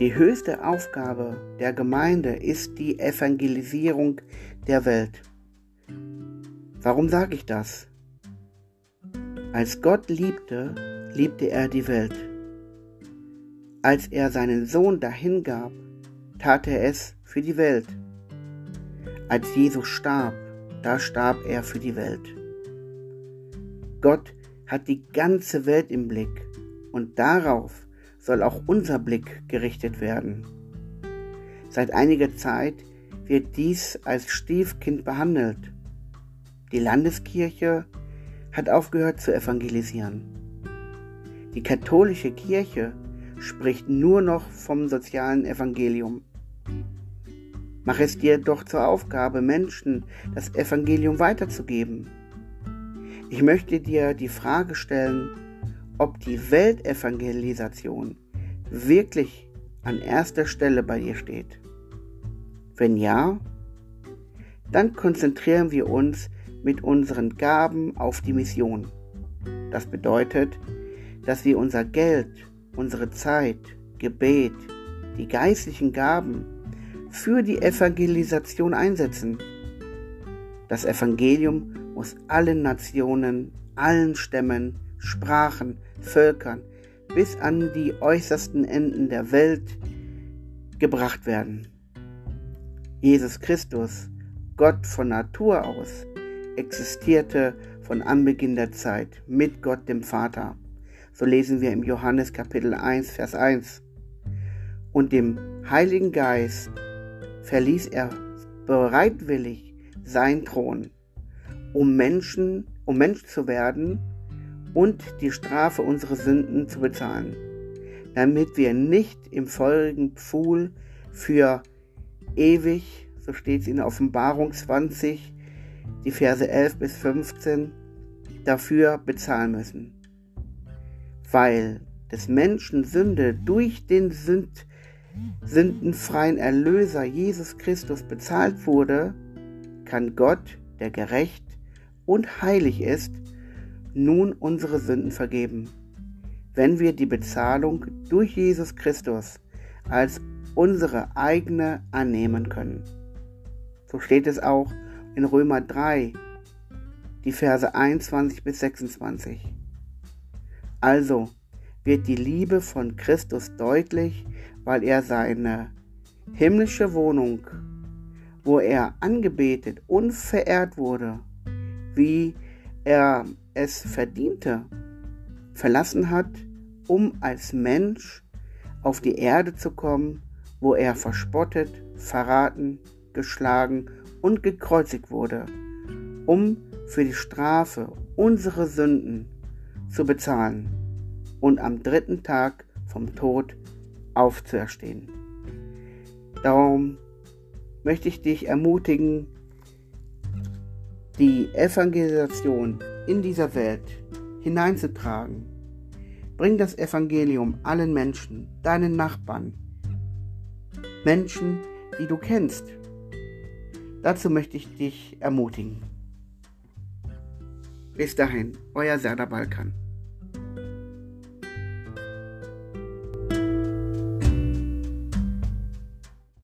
Die höchste Aufgabe der Gemeinde ist die Evangelisierung der Welt. Warum sage ich das? Als Gott liebte, liebte er die Welt. Als er seinen Sohn dahingab, tat er es für die Welt. Als Jesus starb, da starb er für die Welt. Gott hat die ganze Welt im Blick und darauf soll auch unser Blick gerichtet werden. Seit einiger Zeit wird dies als Stiefkind behandelt. Die Landeskirche hat aufgehört zu evangelisieren. Die katholische Kirche spricht nur noch vom sozialen Evangelium. Mach es dir doch zur Aufgabe, Menschen das Evangelium weiterzugeben. Ich möchte dir die Frage stellen, ob die Weltevangelisation wirklich an erster Stelle bei dir steht. Wenn ja, dann konzentrieren wir uns mit unseren Gaben auf die Mission. Das bedeutet, dass wir unser Geld, unsere Zeit, Gebet, die geistlichen Gaben für die Evangelisation einsetzen. Das Evangelium muss allen Nationen, allen Stämmen, Sprachen, Völkern bis an die äußersten Enden der Welt gebracht werden. Jesus Christus, Gott von Natur aus, existierte von Anbeginn der Zeit mit Gott dem Vater. So lesen wir im Johannes Kapitel 1, Vers 1. Und dem Heiligen Geist verließ er bereitwillig sein Thron, um Menschen, um Mensch zu werden und die Strafe unserer Sünden zu bezahlen, damit wir nicht im feurigen Pfuhl für ewig, so steht es in Offenbarung 20, die Verse 11 bis 15, dafür bezahlen müssen. Weil des Menschen Sünde durch den Sünd, sündenfreien Erlöser Jesus Christus bezahlt wurde, kann Gott, der gerecht und heilig ist, nun unsere Sünden vergeben, wenn wir die Bezahlung durch Jesus Christus als unsere eigene annehmen können. So steht es auch in Römer 3, die Verse 21 bis 26. Also wird die Liebe von Christus deutlich, weil er seine himmlische Wohnung, wo er angebetet und verehrt wurde, wie er es verdiente, verlassen hat, um als Mensch auf die Erde zu kommen, wo er verspottet, verraten, geschlagen und gekreuzigt wurde, um für die Strafe unserer Sünden zu bezahlen und am dritten Tag vom Tod aufzuerstehen. Darum möchte ich dich ermutigen, die Evangelisation in dieser Welt hineinzutragen. Bring das Evangelium allen Menschen, deinen Nachbarn, Menschen, die du kennst, Dazu möchte ich dich ermutigen. Bis dahin, euer Serda Balkan.